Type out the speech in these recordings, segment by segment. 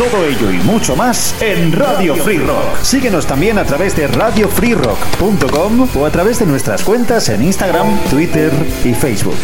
Todo ello y mucho más en Radio Free Rock. Síguenos también a través de radiofreerock.com o a través de nuestras cuentas en Instagram, Twitter y Facebook.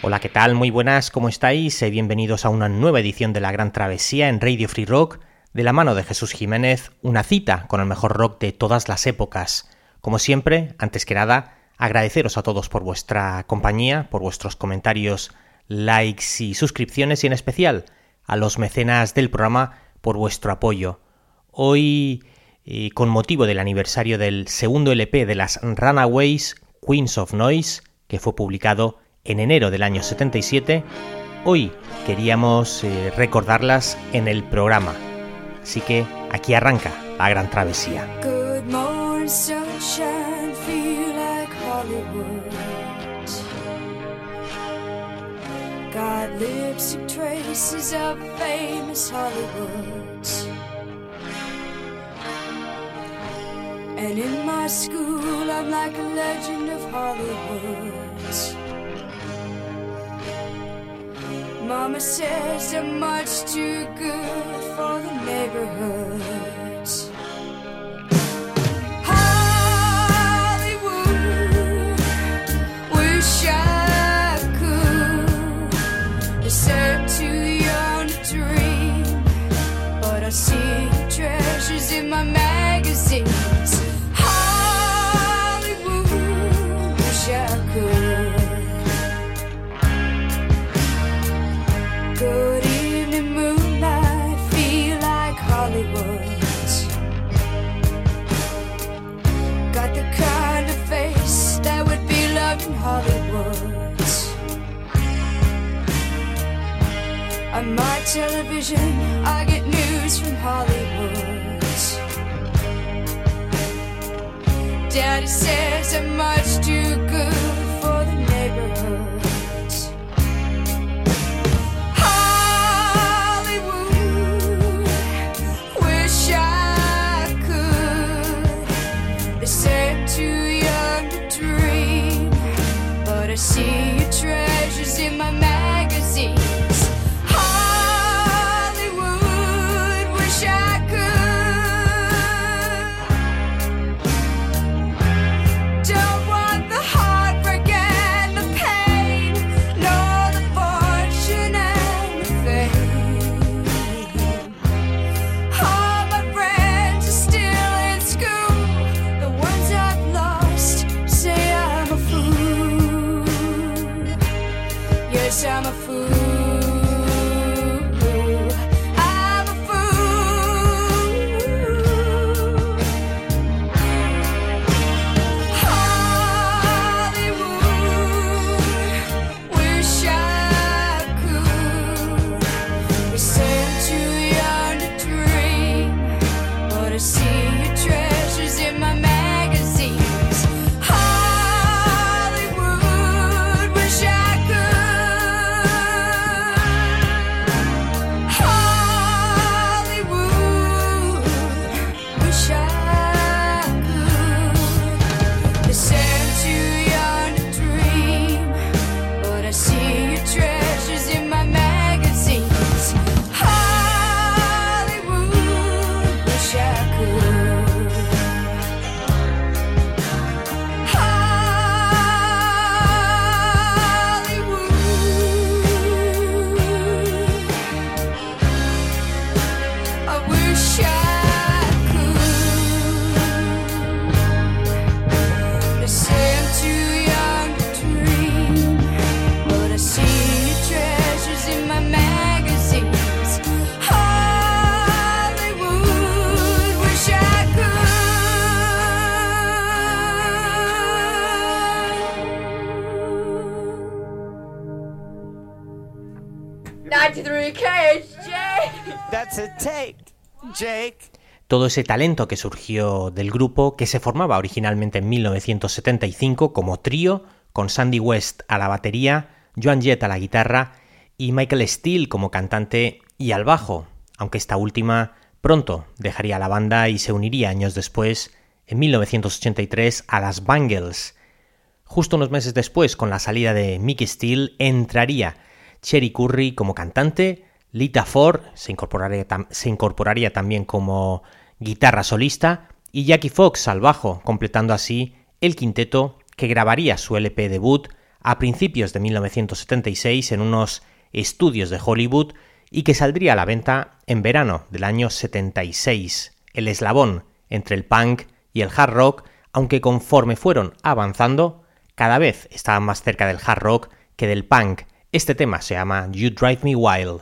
Hola, ¿qué tal? Muy buenas, ¿cómo estáis? Eh, bienvenidos a una nueva edición de La Gran Travesía en Radio Free Rock, de la mano de Jesús Jiménez, una cita con el mejor rock de todas las épocas. Como siempre, antes que nada, agradeceros a todos por vuestra compañía, por vuestros comentarios, likes y suscripciones y en especial a los mecenas del programa por vuestro apoyo. Hoy, eh, con motivo del aniversario del segundo LP de las Runaways, Queens of Noise, que fue publicado en enero del año 77, hoy queríamos eh, recordarlas en el programa. Así que aquí arranca la gran travesía. Lipstick traces of famous Hollywood. And in my school, I'm like a legend of Hollywood. Mama says I'm much too good for the neighborhood. see treasures in my magazines. Hollywood, wish I could. Good evening, moonlight, feel like Hollywood. Got the kind of face that would be loved in Hollywood. on my television, I get news. that it says that much too good. Todo ese talento que surgió del grupo, que se formaba originalmente en 1975 como trío, con Sandy West a la batería, Joan Jett a la guitarra y Michael Steele como cantante y al bajo, aunque esta última pronto dejaría la banda y se uniría años después, en 1983, a las Bangles. Justo unos meses después, con la salida de Mickey Steele, entraría Cherry Curry como cantante, Lita Ford se incorporaría, se incorporaría también como guitarra solista y Jackie Fox al bajo, completando así el quinteto que grabaría su LP debut a principios de 1976 en unos estudios de Hollywood y que saldría a la venta en verano del año 76, el eslabón entre el punk y el hard rock, aunque conforme fueron avanzando, cada vez estaban más cerca del hard rock que del punk. Este tema se llama You Drive Me Wild.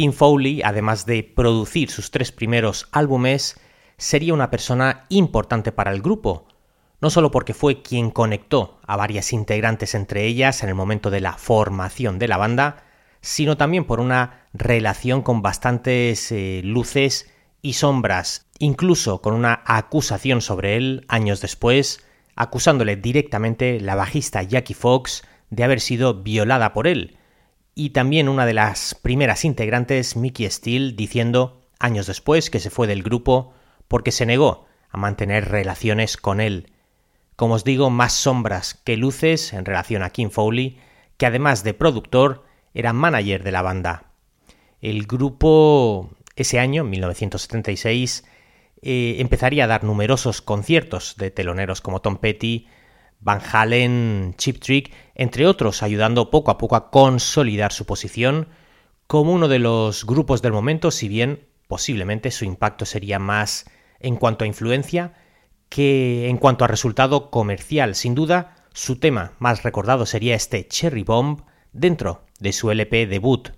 Kim Foley, además de producir sus tres primeros álbumes, sería una persona importante para el grupo, no solo porque fue quien conectó a varias integrantes entre ellas en el momento de la formación de la banda, sino también por una relación con bastantes eh, luces y sombras, incluso con una acusación sobre él años después, acusándole directamente la bajista Jackie Fox de haber sido violada por él, y también una de las primeras integrantes, Mickey Steele, diciendo años después que se fue del grupo porque se negó a mantener relaciones con él. como os digo, más sombras que luces en relación a Kim Foley, que además de productor, era manager de la banda. El grupo ese año, 1976, eh, empezaría a dar numerosos conciertos de teloneros como Tom Petty, Van Halen, Chip Trick, entre otros, ayudando poco a poco a consolidar su posición como uno de los grupos del momento, si bien posiblemente su impacto sería más en cuanto a influencia que en cuanto a resultado comercial. Sin duda, su tema más recordado sería este Cherry Bomb dentro de su LP debut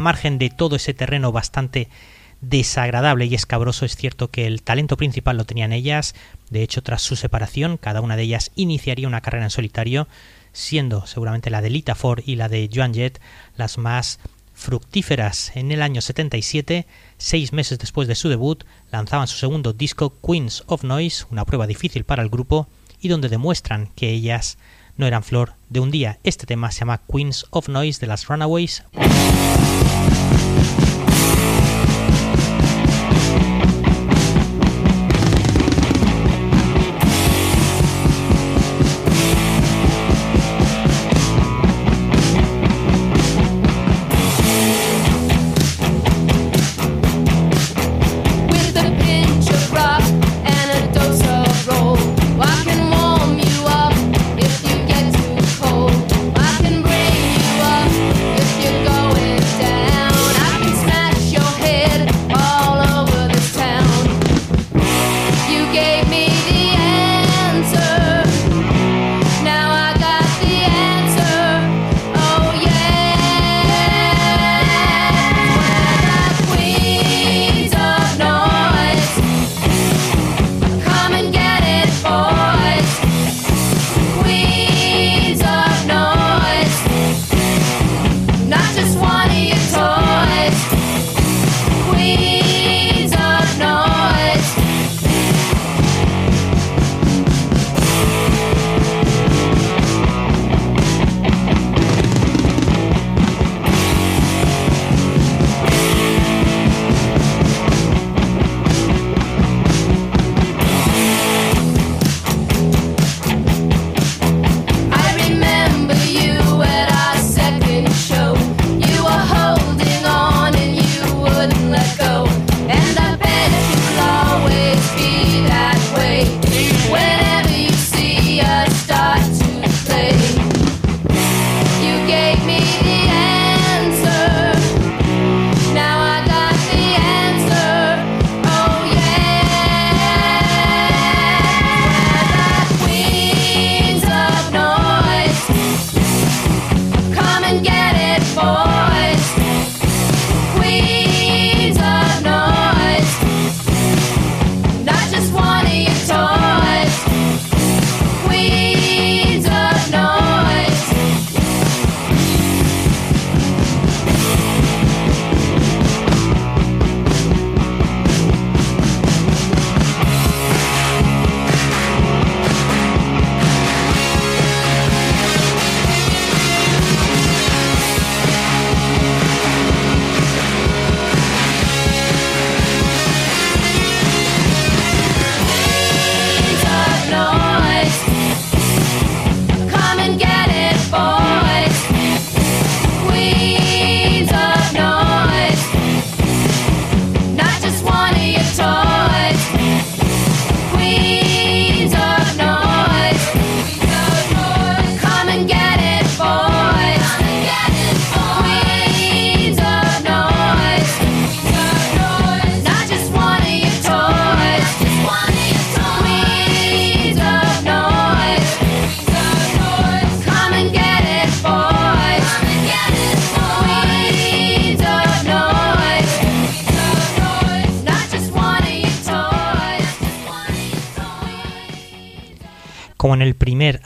margen de todo ese terreno bastante desagradable y escabroso, es cierto que el talento principal lo tenían ellas, de hecho tras su separación cada una de ellas iniciaría una carrera en solitario, siendo seguramente la de Lita Ford y la de Joan Jett las más fructíferas. En el año 77, seis meses después de su debut, lanzaban su segundo disco Queens of Noise, una prueba difícil para el grupo y donde demuestran que ellas no eran flor de un día. Este tema se llama Queens of Noise de las Runaways.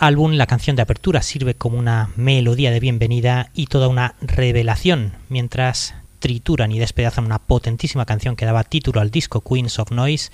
Álbum, la canción de apertura sirve como una melodía de bienvenida y toda una revelación, mientras trituran y despedazan una potentísima canción que daba título al disco Queens of Noise,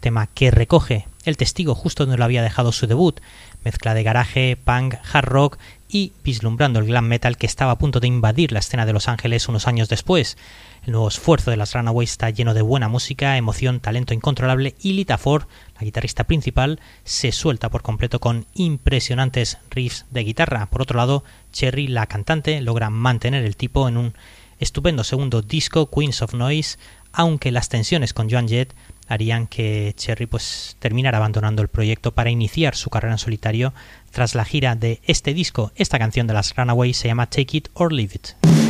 tema que recoge el testigo justo donde lo había dejado su debut, mezcla de garaje, punk, hard rock y vislumbrando el glam metal que estaba a punto de invadir la escena de Los Ángeles unos años después. El nuevo esfuerzo de las Runaways está lleno de buena música, emoción, talento incontrolable y Lita Ford, la guitarrista principal, se suelta por completo con impresionantes riffs de guitarra. Por otro lado, Cherry, la cantante, logra mantener el tipo en un estupendo segundo disco, Queens of Noise, aunque las tensiones con Joan Jett harían que Cherry pues terminara abandonando el proyecto para iniciar su carrera en solitario tras la gira de este disco. Esta canción de las Runaways se llama Take It or Leave It.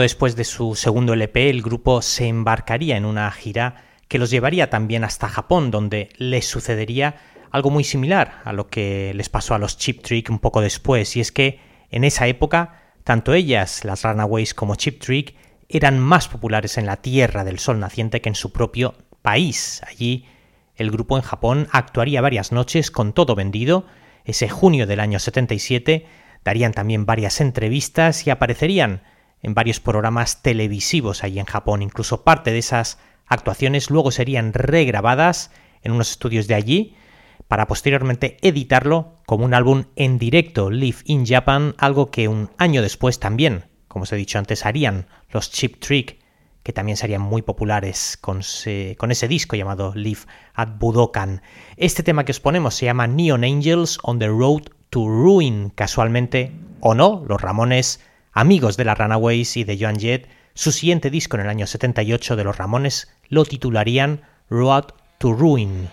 Después de su segundo LP, el grupo se embarcaría en una gira que los llevaría también hasta Japón, donde les sucedería algo muy similar a lo que les pasó a los Chip Trick un poco después, y es que en esa época, tanto ellas, las Runaways, como Chip Trick, eran más populares en la Tierra del Sol naciente que en su propio país. Allí, el grupo en Japón actuaría varias noches con todo vendido. Ese junio del año 77 darían también varias entrevistas y aparecerían en varios programas televisivos allí en Japón. Incluso parte de esas actuaciones luego serían regrabadas en unos estudios de allí para posteriormente editarlo como un álbum en directo, Live in Japan, algo que un año después también como os he dicho antes, harían los Chip Trick, que también serían muy populares con, con ese disco llamado Live at Budokan. Este tema que os ponemos se llama Neon Angels on the Road to Ruin, casualmente o no, los Ramones, amigos de las Runaways y de Joan Jett, su siguiente disco en el año 78 de los Ramones lo titularían Road to Ruin.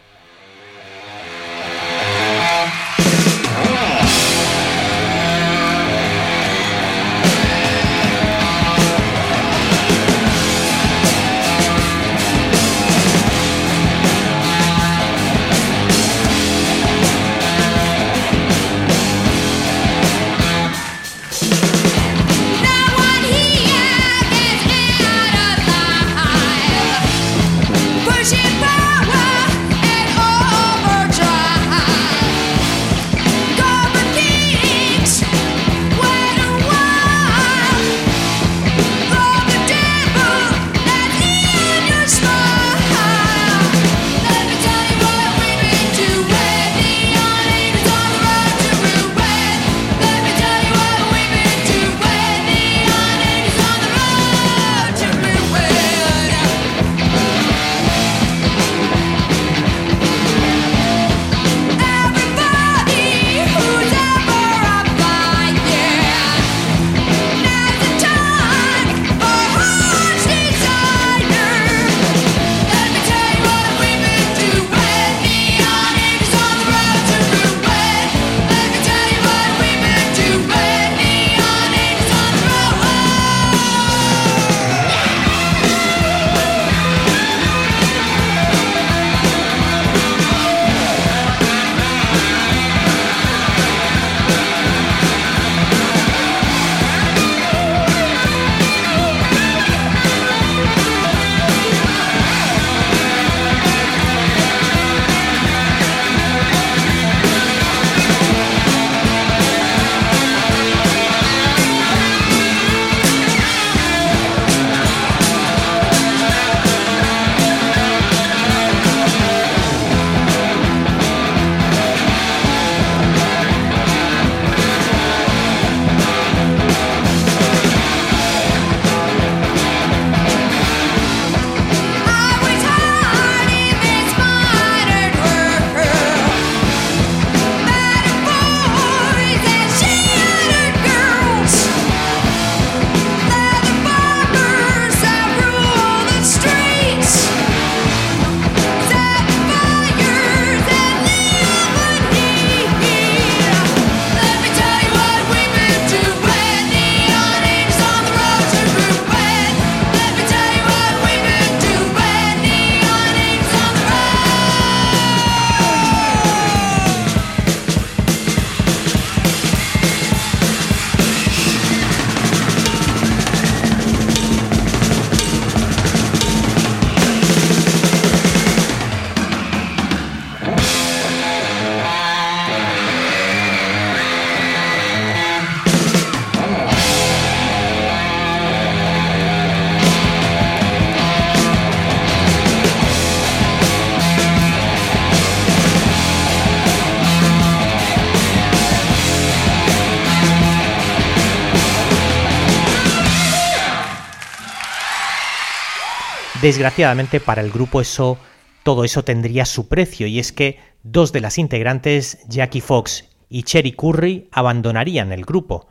Desgraciadamente para el grupo eso todo eso tendría su precio y es que dos de las integrantes, Jackie Fox y Cherry Curry, abandonarían el grupo.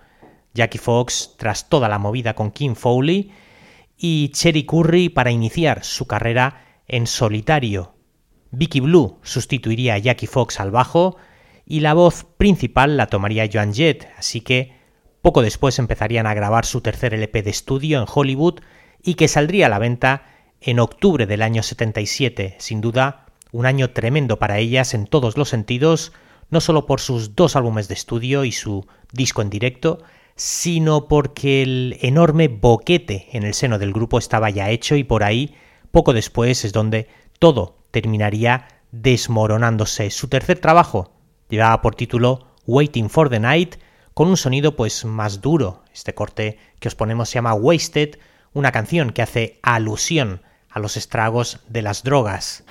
Jackie Fox tras toda la movida con Kim Foley y Cherry Curry para iniciar su carrera en solitario. Vicky Blue sustituiría a Jackie Fox al bajo y la voz principal la tomaría Joan Jett, así que poco después empezarían a grabar su tercer LP de estudio en Hollywood y que saldría a la venta en octubre del año 77, sin duda un año tremendo para ellas en todos los sentidos, no solo por sus dos álbumes de estudio y su disco en directo, sino porque el enorme boquete en el seno del grupo estaba ya hecho y por ahí, poco después, es donde todo terminaría desmoronándose. Su tercer trabajo llevaba por título Waiting for the Night, con un sonido pues más duro. Este corte que os ponemos se llama Wasted, una canción que hace alusión a los estragos de las drogas.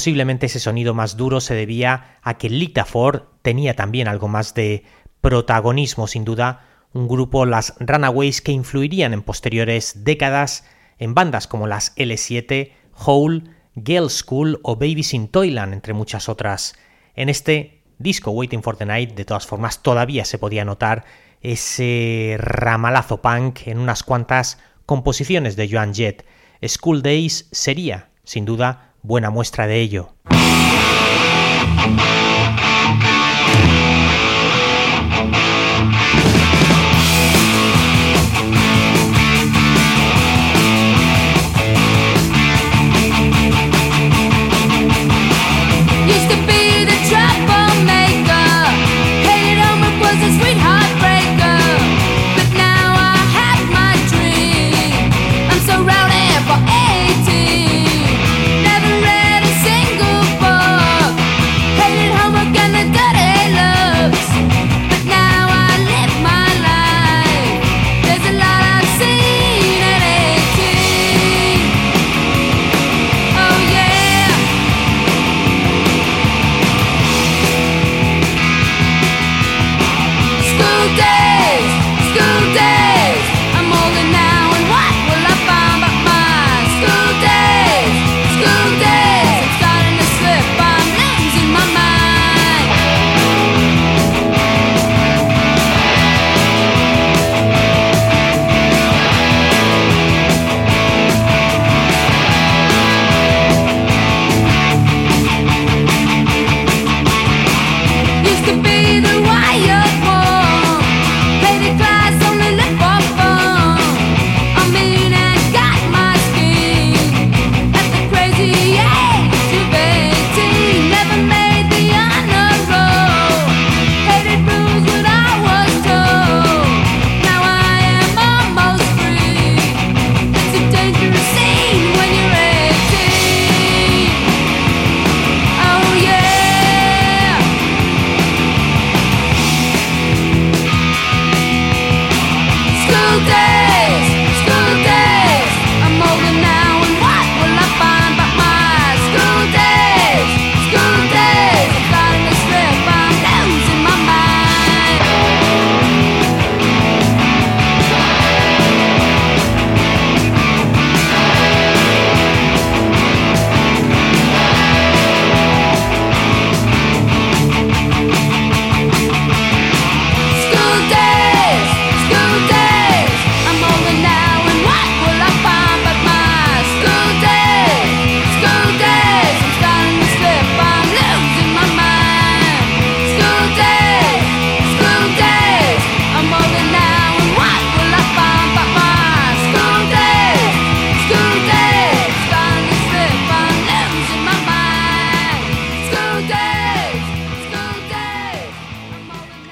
Posiblemente ese sonido más duro se debía a que Lita Ford tenía también algo más de protagonismo, sin duda, un grupo, las Runaways, que influirían en posteriores décadas en bandas como las L7, Hole, Girl School o Babies in Toyland, entre muchas otras. En este disco Waiting for the Night, de todas formas, todavía se podía notar ese ramalazo punk en unas cuantas composiciones de Joan Jett. School Days sería, sin duda, buena muestra de ello.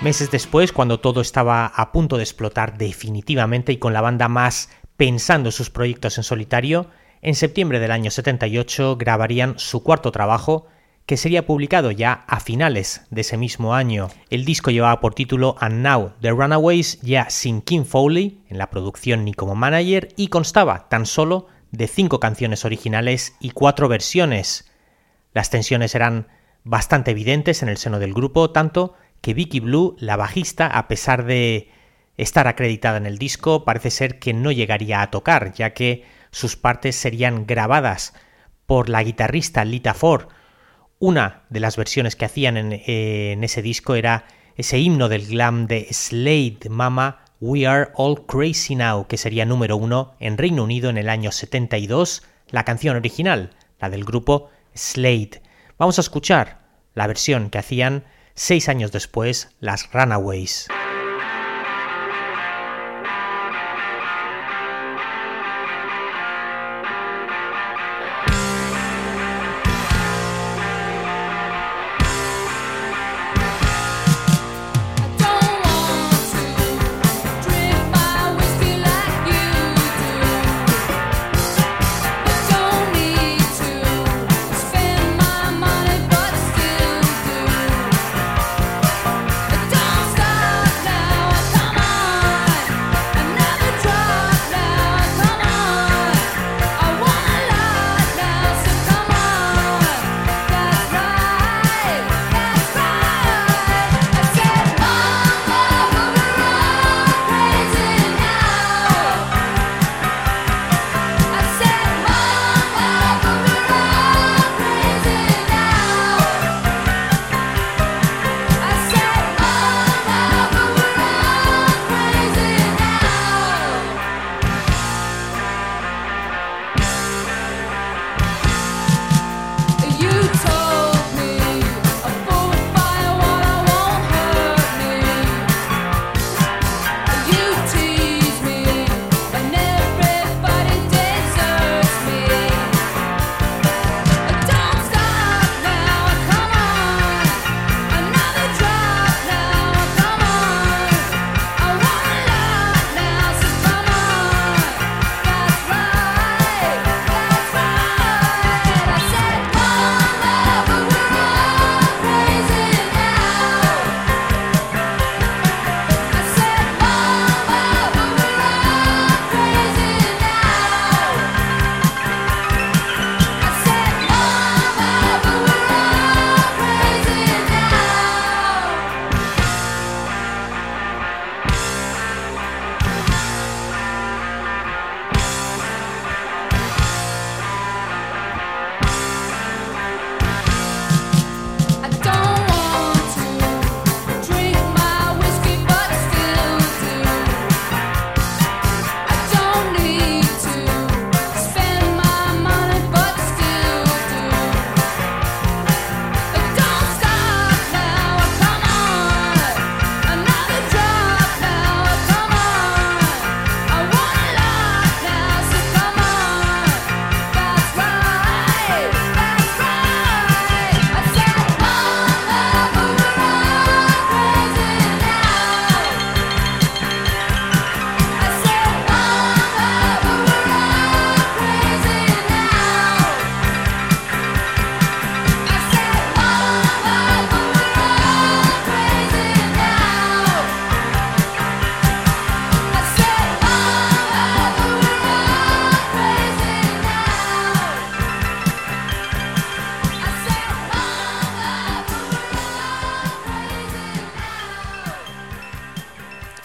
Meses después, cuando todo estaba a punto de explotar definitivamente y con la banda más pensando en sus proyectos en solitario, en septiembre del año 78 grabarían su cuarto trabajo, que sería publicado ya a finales de ese mismo año. El disco llevaba por título And Now The Runaways, ya sin Kim Foley en la producción ni como manager, y constaba tan solo de cinco canciones originales y cuatro versiones. Las tensiones eran bastante evidentes en el seno del grupo, tanto que Vicky Blue, la bajista, a pesar de estar acreditada en el disco, parece ser que no llegaría a tocar, ya que sus partes serían grabadas por la guitarrista Lita Ford. Una de las versiones que hacían en, ese disco era ese himno del glam de Slade Mama We Are All Crazy Now, que sería número uno en Reino Unido en el año 72, la canción original, la del grupo Slade. Vamos a escuchar la versión que hacían seis años después, las Runaways.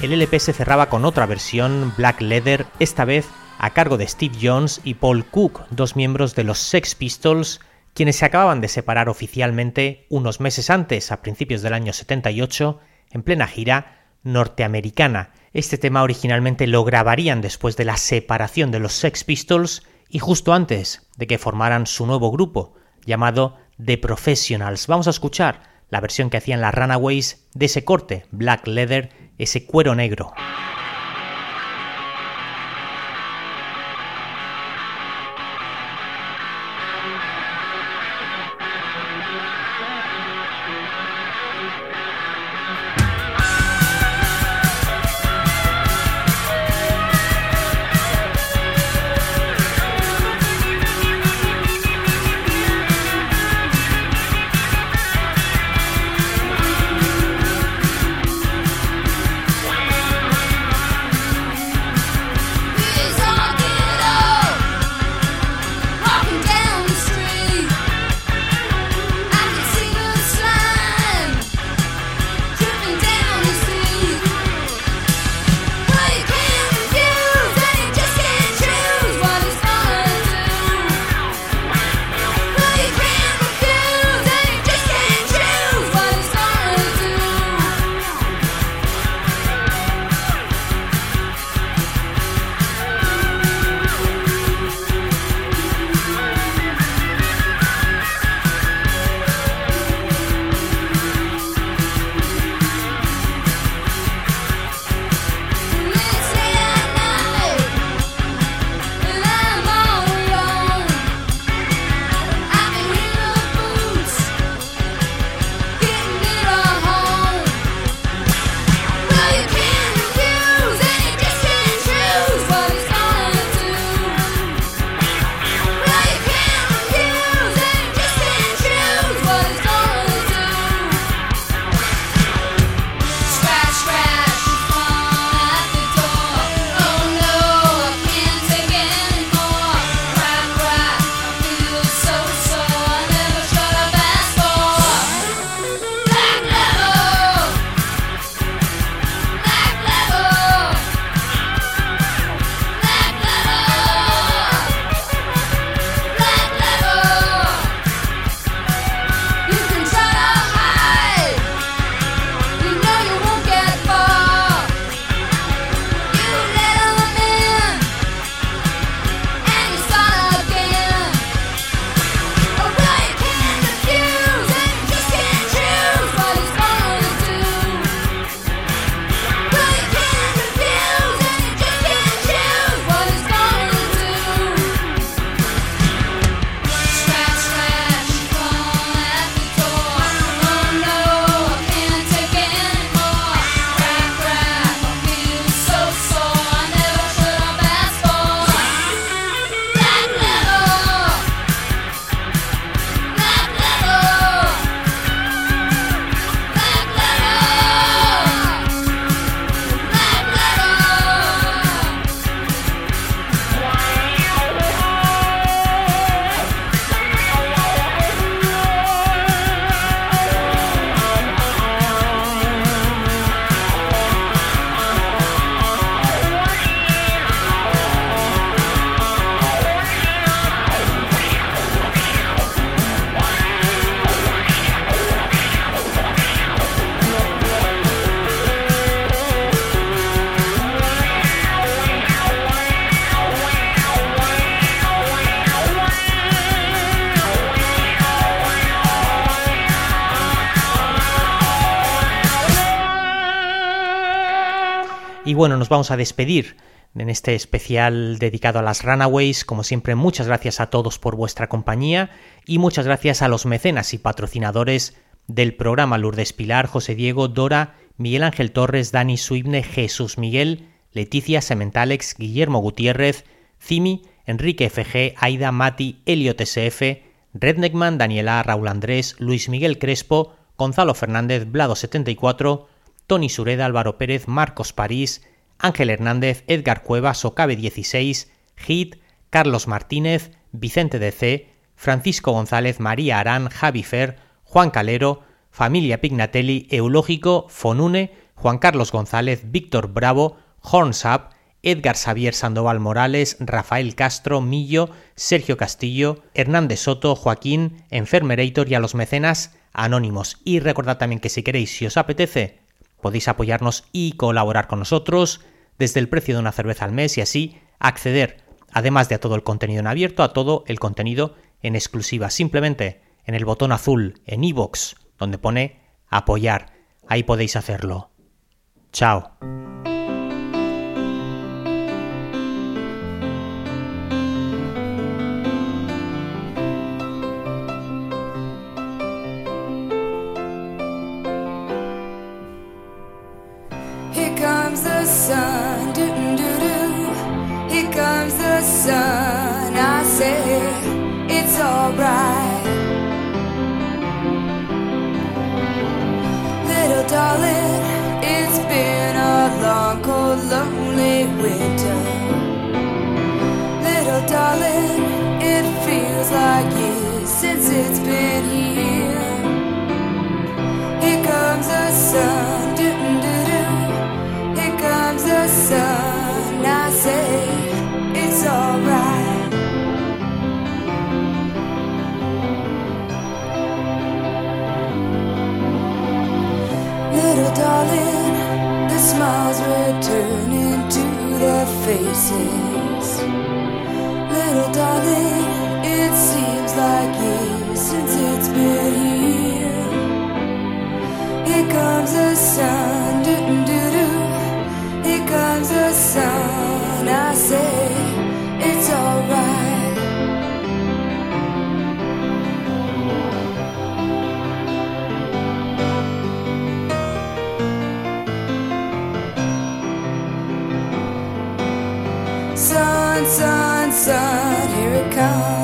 El LP se cerraba con otra versión, Black Leather, esta vez a cargo de Steve Jones y Paul Cook, dos miembros de los Sex Pistols, quienes se acababan de separar oficialmente unos meses antes, a principios del año 78, en plena gira norteamericana. Este tema originalmente lo grabarían después de la separación de los Sex Pistols y justo antes de que formaran su nuevo grupo, llamado The Professionals. Vamos a escuchar la versión que hacían las Runaways de ese corte, Black Leather, ese cuero negro. Y bueno, nos vamos a despedir en este especial dedicado a las Runaways. Como siempre, muchas gracias a todos por vuestra compañía y muchas gracias a los mecenas y patrocinadores del programa Lourdes Pilar, José Diego, Dora, Miguel Ángel Torres, Dani Suibne, Jesús Miguel, Leticia Sementalex, Guillermo Gutiérrez, Cimi, Enrique FG, Aida, Mati, Elio TSF, Redneckman, Daniela, Raúl Andrés, Luis Miguel Crespo, Gonzalo Fernández, Blado74, Tony Sureda, Álvaro Pérez, Marcos París, Ángel Hernández, Edgar Cuevas, Ocabe 16, Hit, Carlos Martínez, Vicente DC, Francisco González, María Arán, Javi Fer, Juan Calero, Familia Pignatelli, Eulógico, Fonune, Juan Carlos González, Víctor Bravo, Hornsap, Edgar Xavier Sandoval Morales, Rafael Castro, Millo, Sergio Castillo, Hernández Soto, Joaquín, Enfermerator y a los mecenas anónimos. Y recordad también que si queréis, si os apetece, Podéis apoyarnos y colaborar con nosotros desde el precio de una cerveza al mes y así acceder, además de a todo el contenido en abierto, a todo el contenido en exclusiva. Simplemente en el botón azul en iVoox, donde pone apoyar. Ahí podéis hacerlo. Chao. sun, sun, sun, here it comes.